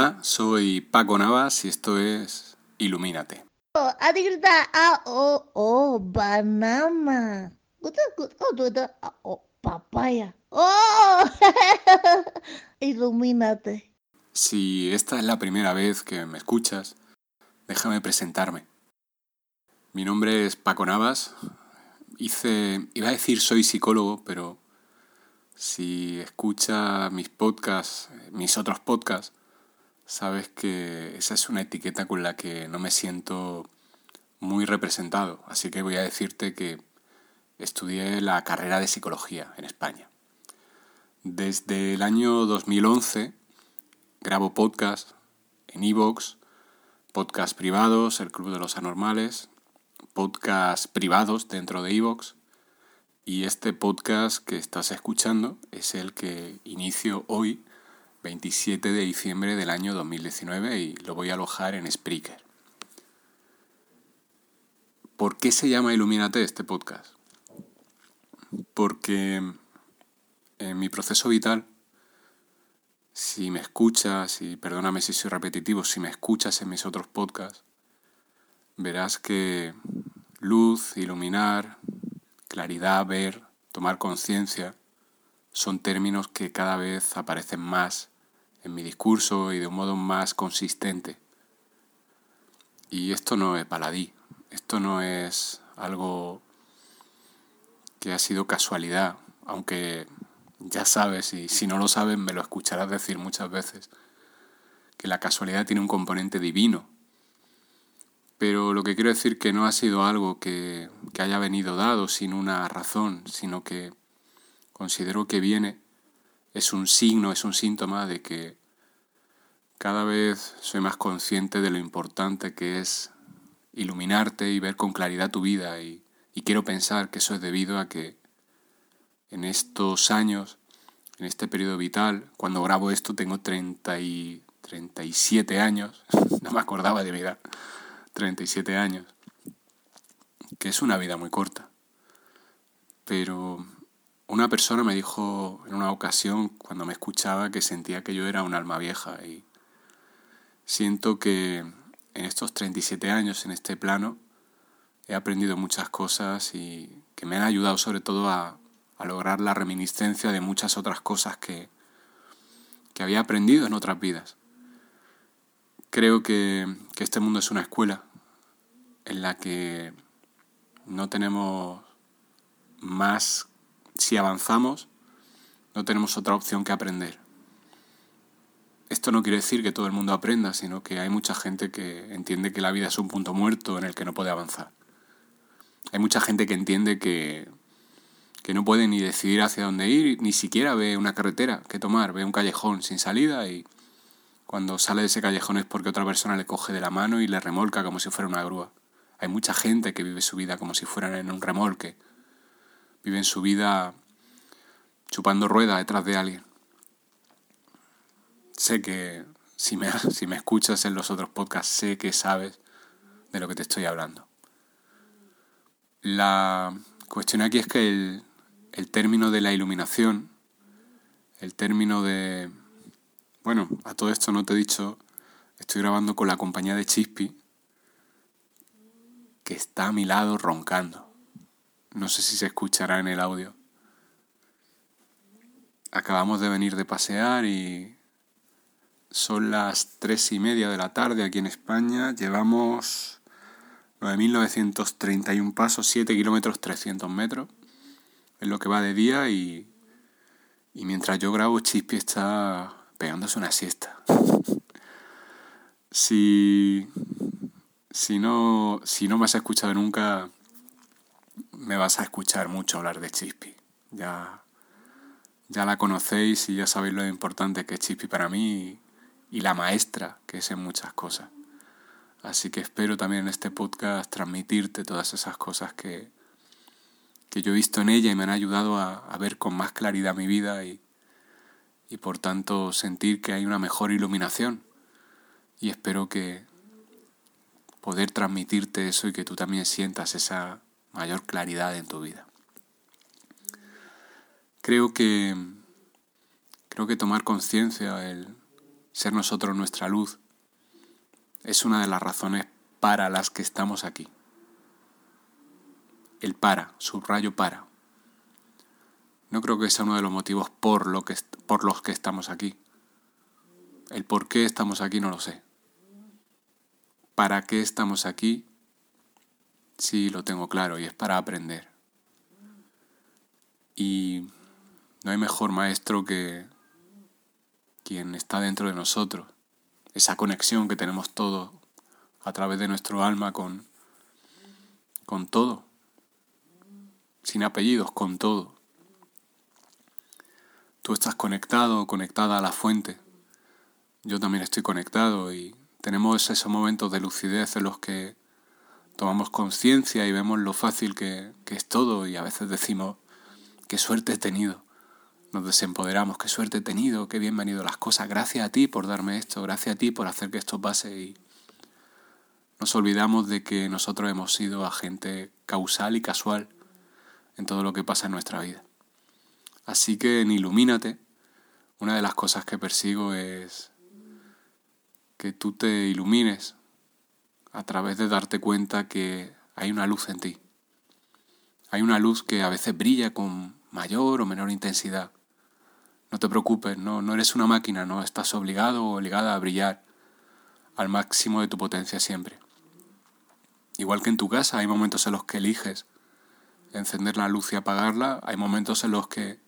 Hola, soy Paco Navas y esto es Ilumínate. Oh, banana. Oh, papaya. Oh, ilumínate. Si esta es la primera vez que me escuchas, déjame presentarme. Mi nombre es Paco Navas. Hice, iba a decir soy psicólogo, pero si escucha mis podcasts, mis otros podcasts, sabes que esa es una etiqueta con la que no me siento muy representado. Así que voy a decirte que estudié la carrera de psicología en España. Desde el año 2011 grabo podcasts en iVoox, podcasts privados, el Club de los Anormales, podcasts privados dentro de iVoox. Y este podcast que estás escuchando es el que inicio hoy, 27 de diciembre del año 2019, y lo voy a alojar en Spreaker. ¿Por qué se llama Ilumínate este podcast? Porque en mi proceso vital, si me escuchas, y perdóname si soy repetitivo, si me escuchas en mis otros podcasts, verás que luz, iluminar, claridad, ver, tomar conciencia, son términos que cada vez aparecen más en mi discurso y de un modo más consistente. Y esto no es baladí, esto no es algo que ha sido casualidad, aunque ya sabes, y si no lo sabes me lo escucharás decir muchas veces, que la casualidad tiene un componente divino pero lo que quiero decir que no ha sido algo que, que haya venido dado sin una razón, sino que considero que viene, es un signo, es un síntoma de que cada vez soy más consciente de lo importante que es iluminarte y ver con claridad tu vida y, y quiero pensar que eso es debido a que en estos años, en este periodo vital, cuando grabo esto tengo 30 y 37 años, no me acordaba de mi edad, 37 años, que es una vida muy corta. Pero una persona me dijo en una ocasión, cuando me escuchaba, que sentía que yo era un alma vieja y siento que en estos 37 años, en este plano, he aprendido muchas cosas y que me han ayudado sobre todo a, a lograr la reminiscencia de muchas otras cosas que, que había aprendido en otras vidas. Creo que, que este mundo es una escuela en la que no tenemos más, si avanzamos, no tenemos otra opción que aprender. Esto no quiere decir que todo el mundo aprenda, sino que hay mucha gente que entiende que la vida es un punto muerto en el que no puede avanzar. Hay mucha gente que entiende que, que no puede ni decidir hacia dónde ir, ni siquiera ve una carretera que tomar, ve un callejón sin salida y cuando sale de ese callejón es porque otra persona le coge de la mano y le remolca como si fuera una grúa. Hay mucha gente que vive su vida como si fueran en un remolque. Viven su vida chupando rueda detrás de alguien. Sé que si me, si me escuchas en los otros podcasts, sé que sabes de lo que te estoy hablando. La cuestión aquí es que el, el término de la iluminación, el término de bueno, a todo esto no te he dicho, estoy grabando con la compañía de Chispi, que está a mi lado roncando. No sé si se escuchará en el audio. Acabamos de venir de pasear y son las tres y media de la tarde aquí en España. Llevamos 9.931 pasos, 7 kilómetros 300 metros. Es lo que va de día y, y mientras yo grabo, Chispi está pegándose una siesta. si, si, no, si no me has escuchado nunca, me vas a escuchar mucho hablar de Chispi. Ya, Ya la conocéis y ya sabéis lo importante que es Chippy para mí y, la maestra que es en muchas cosas. Así que espero también en este podcast transmitirte todas esas cosas que, que yo he visto en ella y me han ayudado a, ver con más claridad mi vida y, y por tanto sentir que hay una mejor iluminación. Y espero que poder transmitirte eso y que tú también sientas esa mayor claridad en tu vida. Creo que creo que tomar conciencia, el ser nosotros nuestra luz, es una de las razones para las que estamos aquí el para, subrayo para. No creo que sea uno de los motivos por, lo que, por los que estamos aquí. El por qué estamos aquí no lo sé. ¿Para qué estamos aquí? Sí, lo tengo claro y es para aprender. Y no hay mejor maestro que quien está dentro de nosotros. Esa conexión que tenemos todos a través de nuestro alma con, con todo sin apellidos, con todo. Tú estás conectado, conectada a la fuente. Yo también estoy conectado y tenemos esos momentos de lucidez en los que tomamos conciencia y vemos lo fácil que, es todo y a veces decimos, qué suerte he tenido. Nos desempoderamos, qué suerte he tenido, qué bien me las cosas. Gracias a ti por darme esto, gracias a ti por hacer que esto pase y nos olvidamos de que nosotros hemos sido agente causal y casual en todo lo que pasa en nuestra vida. Así que en Ilumínate, una de las cosas que persigo es que tú te ilumines a través de darte cuenta que hay una luz en ti. Hay una luz que a veces brilla con mayor o menor intensidad. No te preocupes, no, no eres una máquina, no estás obligado o obligada a brillar al máximo de tu potencia siempre. Igual que en tu casa hay momentos en los que eliges encender la luz y apagarla, hay momentos en los que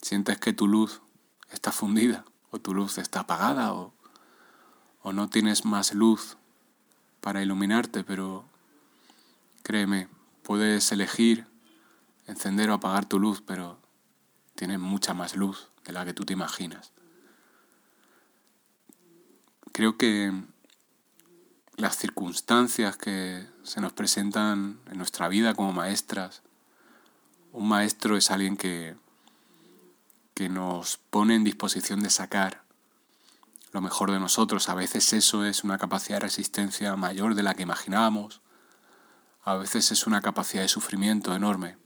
sientes que tu luz está fundida o tu luz está apagada o, o no tienes más luz para iluminarte, pero créeme, puedes elegir encender o apagar tu luz, pero tienes mucha más luz de la que tú te imaginas. Creo que las circunstancias que se nos presentan en nuestra vida como maestras. Un maestro es alguien que, que nos pone en disposición de sacar lo mejor de nosotros. A veces eso es una capacidad de resistencia mayor de la que imaginábamos. A veces es una capacidad de sufrimiento enorme.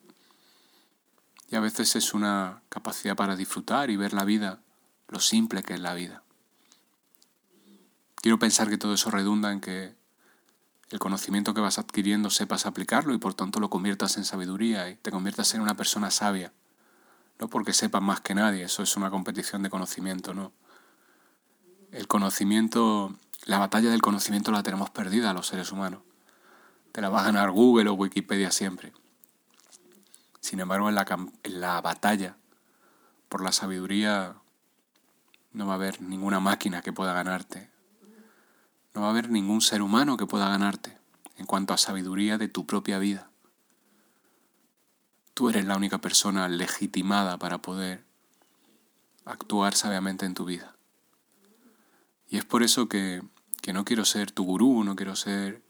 Y a veces es una capacidad para disfrutar y ver la vida, lo simple que es la vida. Quiero pensar que todo eso redunda en que el conocimiento que vas adquiriendo sepas aplicarlo y por tanto lo conviertas en sabiduría y te conviertas en una persona sabia. No porque sepas más que nadie, eso es una competición de conocimiento, no. El conocimiento, la batalla del conocimiento la tenemos perdida los seres humanos. Te la va a ganar Google o Wikipedia siempre. Sin embargo, en la, en la batalla por la sabiduría no va a haber ninguna máquina que pueda ganarte. No va a haber ningún ser humano que pueda ganarte en cuanto a sabiduría de tu propia vida. Tú eres la única persona legitimada para poder actuar sabiamente en tu vida. Y es por eso que, que no quiero ser tu gurú, no quiero ser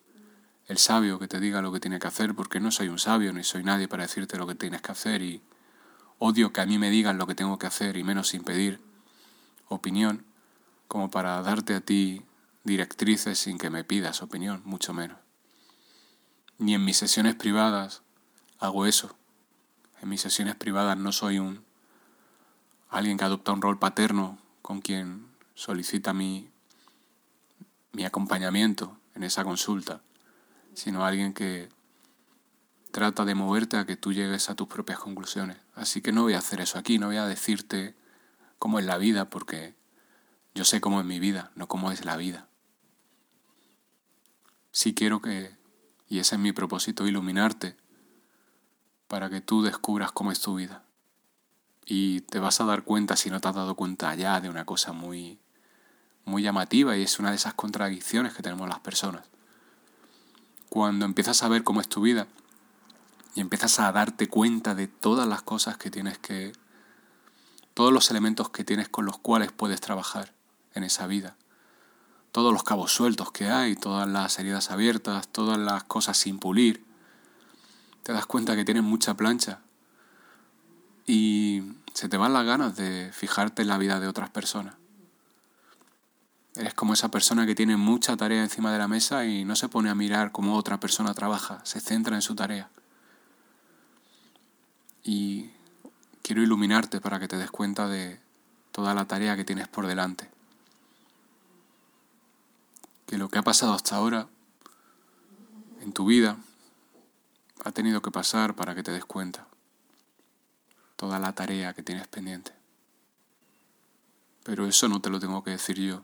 el sabio que te diga lo que tiene que hacer, porque no soy un sabio ni soy nadie para decirte lo que tienes que hacer y odio que a mí me digan lo que tengo que hacer y menos sin pedir opinión, como para darte a ti directrices sin que me pidas opinión, mucho menos. Ni en mis sesiones privadas hago eso. En mis sesiones privadas no soy un alguien que adopta un rol paterno con quien solicita mi, mi acompañamiento en esa consulta, sino alguien que trata de moverte a que tú llegues a tus propias conclusiones. Así que no voy a hacer eso aquí, no voy a decirte cómo es la vida, porque yo sé cómo es mi vida, no cómo es la vida. Si quiero que, y ese es mi propósito, iluminarte para que tú descubras cómo es tu vida. Y te vas a dar cuenta, si no te has dado cuenta ya, de una cosa muy, muy llamativa y es una de esas contradicciones que tenemos las personas. Cuando empiezas a ver cómo es tu vida y empiezas a darte cuenta de todas las cosas que tienes que todos los elementos que tienes con los cuales puedes trabajar en esa vida. Todos los cabos sueltos que hay, todas las heridas abiertas, todas las cosas sin pulir. Te das cuenta que tienes mucha plancha y se te van las ganas de fijarte en la vida de otras personas. Eres como esa persona que tiene mucha tarea encima de la mesa y no se pone a mirar cómo otra persona trabaja, se centra en su tarea. Y quiero iluminarte para que te des cuenta de toda la tarea que tienes por delante. Que lo que ha pasado hasta ahora en tu vida ha tenido que pasar para que te des cuenta toda la tarea que tienes pendiente. Pero eso no te lo tengo que decir yo.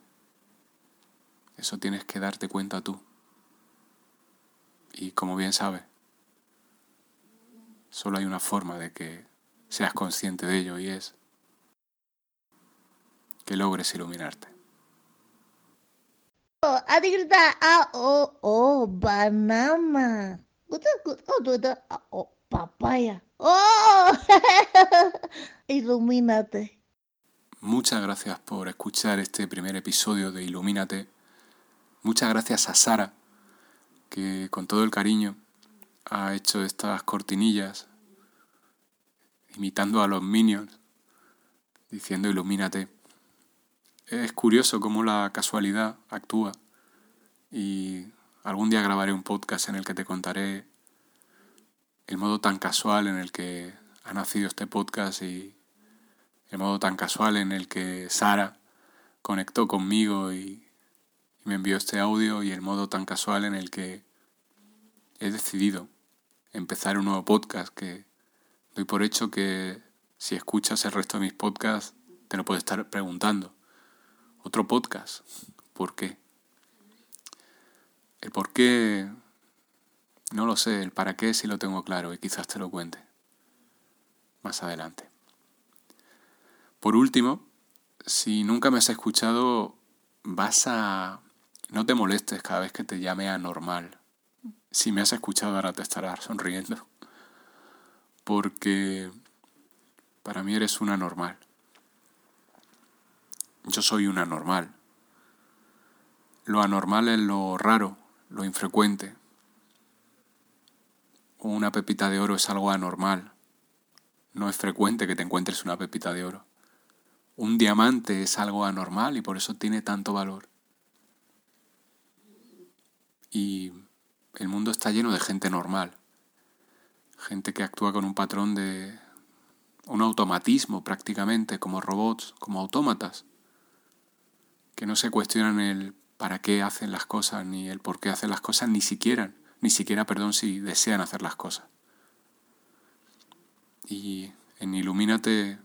Eso tienes que darte cuenta tú. Y como bien sabes, solo hay una forma de que seas consciente de ello y es que logres iluminarte. Oh, oh, oh, banana. Oh, papaya. ¡Oh! Ilumínate. Muchas gracias por escuchar este primer episodio de Ilumínate. Muchas gracias a Sara, que con todo el cariño ha hecho estas cortinillas, imitando a los minions, diciendo Ilumínate. Es curioso cómo la casualidad actúa y algún día grabaré un podcast en el que te contaré el modo tan casual en el que ha nacido este podcast y el modo tan casual en el que Sara conectó conmigo y, me envió este audio y el modo tan casual en el que he decidido empezar un nuevo podcast que doy por hecho que si escuchas el resto de mis podcasts te lo puedes estar preguntando. Otro podcast. ¿Por qué? El por qué no lo sé, el para qué sí lo tengo claro y quizás te lo cuente más adelante. Por último, si nunca me has escuchado, vas a... No te molestes cada vez que te llame anormal. Si me has escuchado ahora te estarás sonriendo. Porque para mí eres una normal. Yo soy una normal. Lo anormal es lo raro, lo infrecuente, una pepita de oro es algo anormal. No es frecuente que te encuentres una pepita de oro. Un diamante es algo anormal y por eso tiene tanto valor. Y el mundo está lleno de gente normal. Gente que actúa con un patrón de un automatismo prácticamente, como robots, como autómatas, que no se cuestionan el para qué hacen las cosas, ni el por qué hacen las cosas, ni siquiera ni siquiera, perdón, si desean hacer las cosas. Y en Ilumínate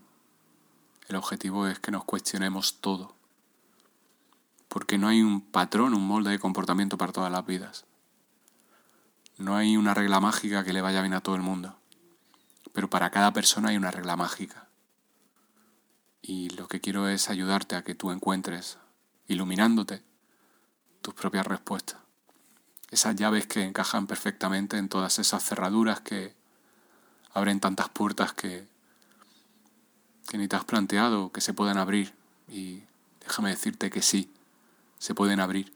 el objetivo es que nos cuestionemos todo, porque no hay un patrón, un molde de comportamiento para todas las vidas. No hay una regla mágica que le vaya bien a todo el mundo, pero para cada persona hay una regla mágica. Y lo que quiero es ayudarte a que tú encuentres, iluminándote, tus propias respuestas esas llaves que encajan perfectamente en todas esas cerraduras que abren tantas puertas que, que ni te has planteado que se puedan abrir. Y déjame decirte que sí, se pueden abrir.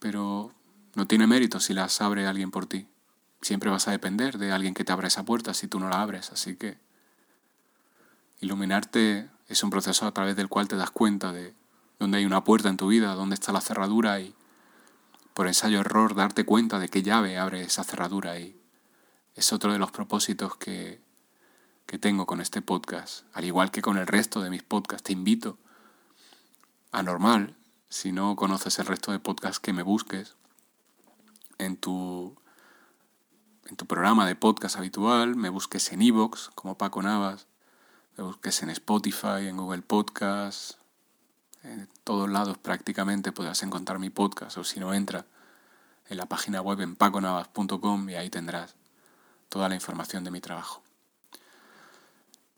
Pero no tiene mérito si las abre alguien por ti. Siempre vas a depender de alguien que te abra esa puerta si tú no la abres. Así que iluminarte es un proceso a través del cual te das cuenta de dónde hay una puerta en tu vida, dónde está la cerradura y por ensayo error darte cuenta de qué llave abre esa cerradura y es otro de los propósitos que, que tengo con este podcast, al igual que con el resto de mis podcasts. Te invito a normal, si no conoces el resto de podcasts, que me busques en tu, en tu programa de podcast habitual, me busques en Evox como Paco Navas, me busques en Spotify, en Google Podcasts, en todos lados prácticamente podrás encontrar mi podcast o si no entra en la página web en paconavas.com y ahí tendrás toda la información de mi trabajo.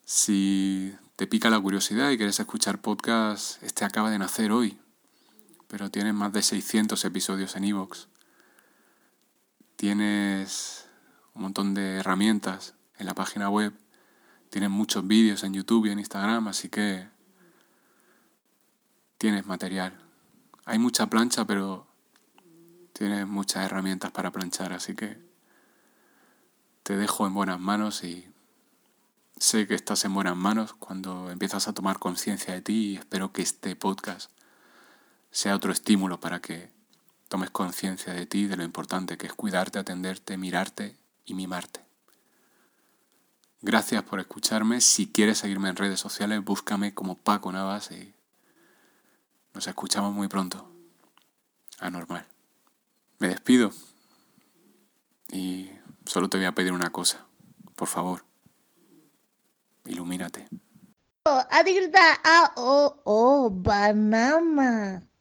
Si te pica la curiosidad y quieres escuchar podcast, este acaba de nacer hoy, pero tienes más de 600 episodios en iVoox. Tienes un montón de herramientas en la página web Tienes muchos vídeos en YouTube y en Instagram, así que tienes material. Hay mucha plancha, pero tienes muchas herramientas para planchar, así que te dejo en buenas manos y sé que estás en buenas manos cuando empiezas a tomar conciencia de ti y espero que este podcast sea otro estímulo para que tomes conciencia de ti, de lo importante que es cuidarte, atenderte, mirarte y mimarte. Gracias por escucharme. Si quieres seguirme en redes sociales, búscame como Paco Navas y nos escuchamos muy pronto. Anormal. Me despido y solo te voy a pedir una cosa. Por favor, ilumínate. Oh, ah, oh, oh, banana.